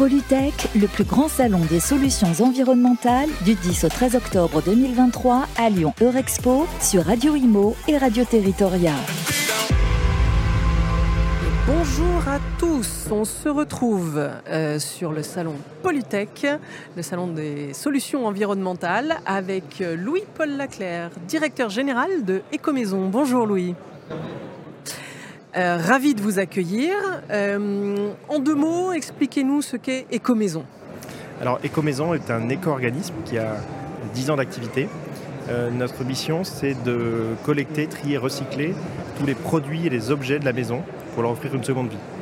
Polytech, le plus grand salon des solutions environnementales du 10 au 13 octobre 2023 à Lyon Eurexpo sur Radio Imo et Radio Territoria. Bonjour à tous, on se retrouve euh, sur le salon Polytech, le salon des solutions environnementales, avec euh, Louis-Paul Laclaire, directeur général de Ecomaison. Bonjour Louis. Euh, ravi de vous accueillir. Euh, en deux mots, expliquez-nous ce qu'est Écomaison. Alors Écomaison est un éco-organisme qui a 10 ans d'activité. Euh, notre mission, c'est de collecter, trier, recycler tous les produits et les objets de la maison pour leur offrir une seconde vie.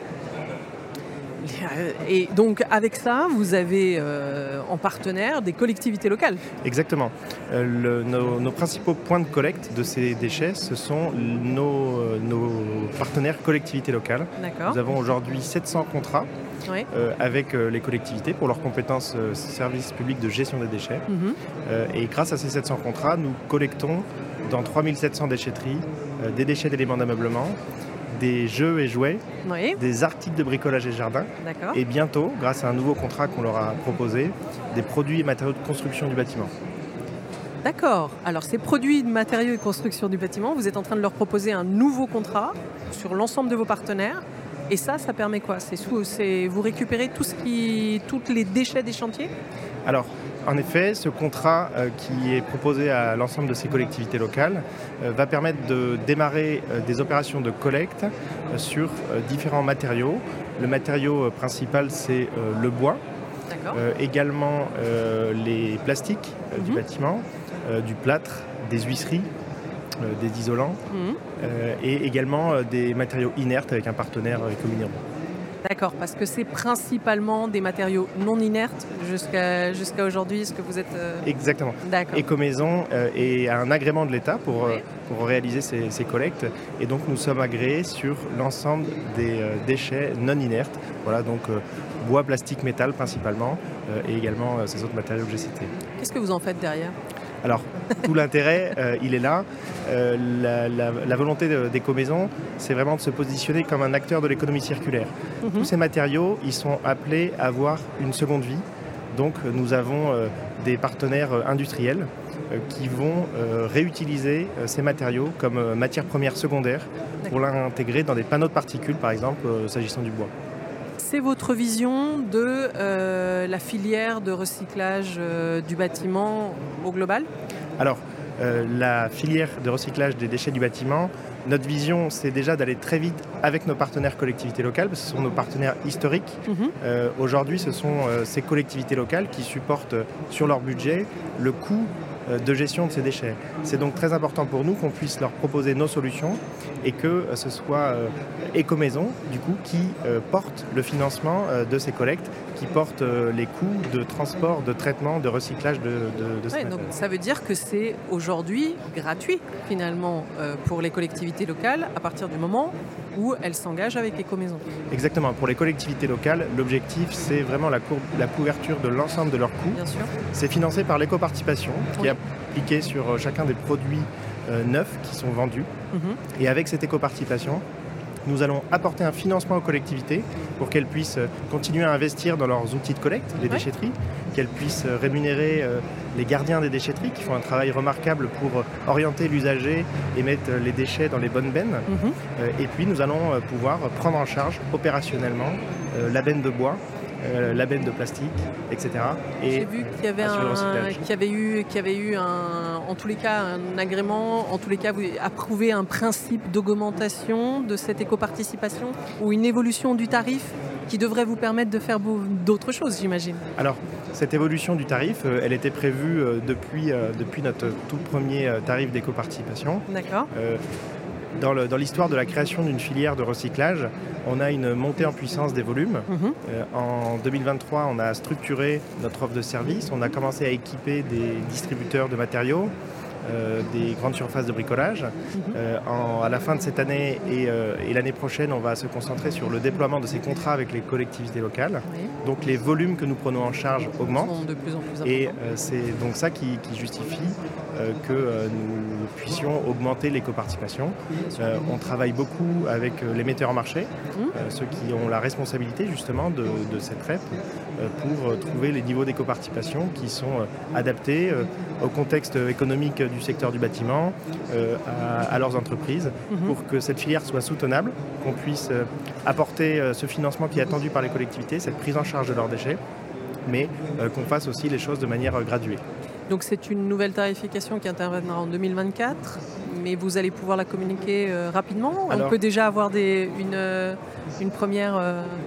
Euh, et donc avec ça, vous avez euh, en partenaire des collectivités locales. Exactement. Euh, nos, principaux points de collecte de ces déchets, ce sont nos, partenaires collectivités locales. Nous avons aujourd'hui 700 contrats avec les collectivités pour leurs compétences services publics de gestion des déchets. Mhm. et grâce à ces 700 contrats, nous collectons dans 3700 déchetteries des déchets d'éléments d'ameublement, des jeux et jouets, des articles de bricolage et jardin, et bientôt, grâce à un nouveau contrat qu'on leur a proposé, des produits et matériaux de construction du bâtiment. D'accord. Alors ces produits de matériaux et construction du bâtiment, vous êtes en train de leur proposer un nouveau contrat sur l'ensemble de vos partenaires. Et ça, ça permet quoi? C'est vous récupérez tout ce qui, tous les déchets des chantiers? Alors, en effet, ce contrat euh, qui est proposé à l'ensemble de ces collectivités locales euh, va permettre de démarrer euh, des opérations de collecte sur différents matériaux. Le matériau principal, c'est le bois. également les plastiques du mhm. bâtiment, du plâtre, des huisseries, des isolants mhm. et également des matériaux inertes avec un partenaire écominéraux. D'accord, parce que c'est principalement des matériaux non inertes jusqu'à jusqu'à aujourd'hui, ce que vous êtes... Euh, Exactement. D'accord. Ecomaison euh, est un agrément de l'État pour, euh, pour réaliser ces, collectes et donc nous sommes agréés sur l'ensemble des déchets non inertes. Voilà, donc bois, plastique, métal principalement et également ces autres matériaux que j'ai cités. Qu'est-ce que vous en faites derrière? Alors, tout l'intérêt, euh, il est là. Euh, la, volonté d'Ecomaison, c'est vraiment de se positionner comme un acteur de l'économie circulaire. Mhm. Tous ces matériaux, ils sont appelés à avoir une seconde vie. Donc, nous avons euh, des partenaires industriels qui vont réutiliser ces matériaux comme matière première secondaire pour l'intégrer dans des panneaux de particules, par exemple, s'agissant du bois c'est votre vision de euh, la filière de recyclage euh, du bâtiment au global? Alors, euh, la filière de recyclage des déchets du bâtiment, notre vision, c'est déjà d'aller très vite avec nos partenaires collectivités locales, parce que ce sont nos partenaires historiques. Mhm. Aujourd'hui, ce sont ces collectivités locales qui supportent sur leur budget le coût de gestion de ces déchets. C'est donc très important pour nous qu'on puisse leur proposer nos solutions et que euh, ce soit euh, Ecomaison, du coup, qui porte le financement de ces collectes, qui porte les coûts de transport, de traitement, de recyclage de, de, ouais, donc Ça veut dire que c'est aujourd'hui gratuit, finalement, pour les collectivités locales, à partir du moment où elles s'engagent avec Ecomaison. Exactement. Pour les collectivités locales, l'objectif, c'est vraiment la, la, couverture de l'ensemble de leurs coûts. Bien sûr. C'est financé par l'éco-participation, qui appliqué sur euh, chacun des produits euh, neufs qui sont vendus. Mhm. Et avec cette éco-participation, nous allons apporter un financement aux collectivités pour qu'elles puissent euh, continuer à investir dans leurs outils de collecte, les déchetteries, qu'elles puissent rémunérer les gardiens des déchetteries qui font un travail remarquable pour orienter l'usager et mettre les déchets dans les bonnes bennes. Mhm. Et puis nous allons pouvoir prendre en charge opérationnellement la benne de bois euh, de plastique, etc. J'ai vu qu'il y avait, avait eu, qu'il y avait eu un, en tous les cas un agrément, en tous les cas vous approuvez un principe d'augmentation de cette éco-participation ou une évolution du tarif qui devrait vous permettre de faire d'autres choses, j'imagine. Alors, cette évolution du tarif, euh, elle était prévue euh, depuis, depuis notre tout premier tarif d'éco-participation. D'accord dans l'histoire de la création d'une filière de recyclage, on a une montée en puissance des volumes. Mhm. Euh, en 2023, on a structuré notre offre de service, on a commencé à équiper des distributeurs de matériaux. Des grandes surfaces de bricolage. Mhm. à la fin de cette année et, l'année prochaine, on va se concentrer sur le déploiement de ces contrats avec les collectivités locales. Donc les volumes que nous prenons en charge augmentent. De plus en plus et c'est donc ça qui, justifie que nous puissions augmenter l'éco-participation. on travaille beaucoup avec les metteurs en marché, mhm. ceux qui ont la responsabilité justement de, de cette REP pour trouver les niveaux d'éco-participation qui sont adaptés au contexte économique du secteur du bâtiment, euh, à, leurs entreprises, mhm. pour que cette filière soit soutenable, qu'on puisse euh, apporter euh, ce financement qui est attendu par les collectivités, cette prise en charge de leurs déchets, mais qu'on fasse aussi les choses de manière graduée. Donc c'est une nouvelle tarification qui interviendra en 2024, mais vous allez pouvoir la communiquer rapidement. On peut déjà avoir des, une, une, première,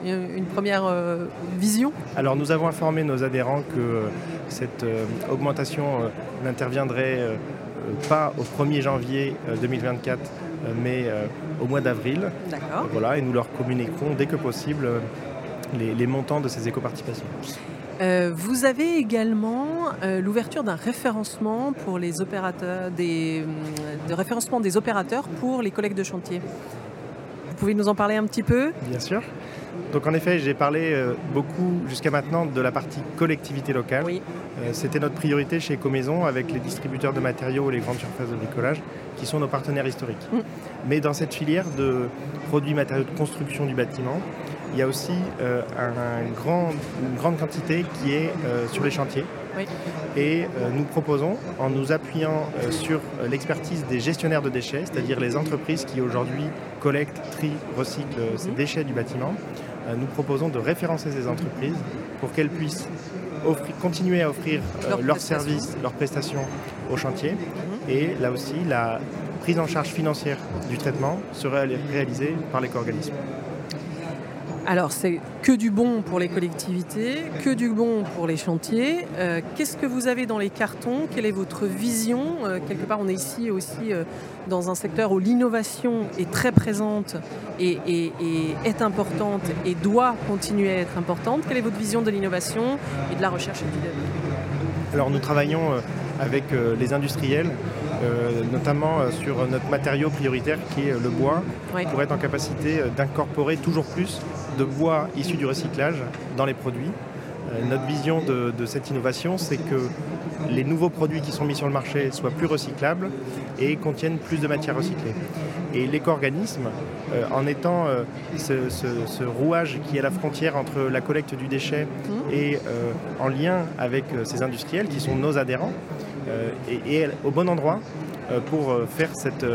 une première vision? Alors nous avons informé nos adhérents que cette euh, augmentation euh, n'interviendrait euh, pas au 1er janvier 2024, mais au mois d'avril. Voilà, et nous leur communiquerons dès que possible les, montants de ces éco-participations. Vous avez également l'ouverture d'un référencement pour les opérateurs, des, de référencement des opérateurs pour les collègues de chantier. Vous pouvez nous en parler un petit peu? Bien sûr. Donc en effet, j'ai parlé euh, beaucoup jusqu'à maintenant de la partie collectivité locale. Euh, c'était notre priorité chez Ecomaison avec les distributeurs de matériaux et les grandes surfaces de bricolage qui sont nos partenaires historiques. Mm. Mais dans cette filière de produits matériaux de construction du bâtiment, il y a aussi euh, une grande quantité qui est sur les chantiers. Et nous proposons, en nous appuyant sur l'expertise des gestionnaires de déchets, c'est-à-dire les entreprises qui aujourd'hui collectent, trient, recyclent ces mm. déchets du bâtiment, euh, nous proposons de référencer ces entreprises pour qu'elles puissent continuer à offrir euh, leurs services, leurs prestations au chantier. Mhm. Et là aussi, la prise en charge financière du traitement sera réalisée par l'éco-organisme. Alors c'est que du bon pour les collectivités, que du bon pour les chantiers. Euh, qu'est-ce que vous avez dans les cartons? Quelle est votre vision? Euh, Quelque part on est ici aussi euh, dans un secteur où l'innovation est très présente et, est importante et doit continuer à être importante. Quelle est votre vision de l'innovation et de la recherche Alors nous travaillons avec les industriels notamment sur notre matériau prioritaire qui est le bois, pour être en capacité d'incorporer toujours plus de bois issu du recyclage dans les produits. Euh, notre vision de, cette innovation, c'est que les nouveaux produits qui sont mis sur le marché soient plus recyclables et contiennent plus de matières recyclées. Et l'éco-organisme, euh, en étant euh, ce, rouage qui est la frontière entre la collecte du déchet mmh. et en lien avec ces industriels qui sont nos adhérents, et, au bon endroit pour faire cette,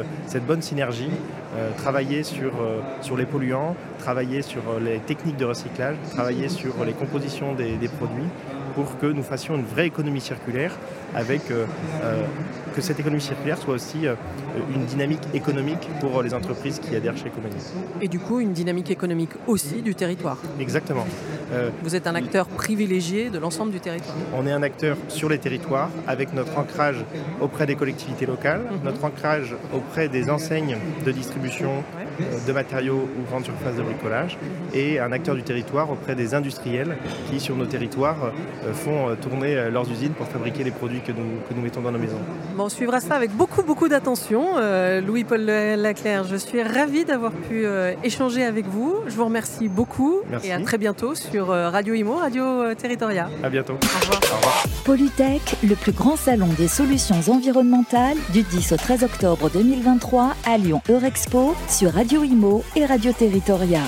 bonne synergie euh, travailler euh, sur les polluants, travailler sur euh, les techniques de recyclage, travailler sur les compositions des, des produits pour que nous fassions une vraie économie circulaire avec euh, euh, que cette économie circulaire soit aussi euh, une dynamique économique pour les entreprises qui adhèrent chez Ecomani. Et du coup, une dynamique économique aussi du territoire. Exactement. Vous êtes un acteur privilégié de l'ensemble du territoire. On est un acteur sur les territoires avec notre ancrage auprès des collectivités locales, mhm. notre ancrage auprès des enseignes de distribution de matériaux ou grandes surfaces de bricolage et un acteur du territoire auprès des industriels qui, sur nos territoires, font tourner leurs usines pour fabriquer les produits que nous, mettons dans nos maisons. on suivra ça avec beaucoup, beaucoup d'attention. Euh, Louis-Paul Laclaire, je suis ravie d'avoir pu euh, échanger avec vous. Je vous remercie beaucoup et à très bientôt sur euh, Radio Imo, Radio Territoria. À bientôt. Au revoir. Au revoir. Polytech, le plus grand salon des solutions environnementales du 10 au 13 octobre 2023 à Lyon Eurexpo sur Radio Imo et Radio Territoria.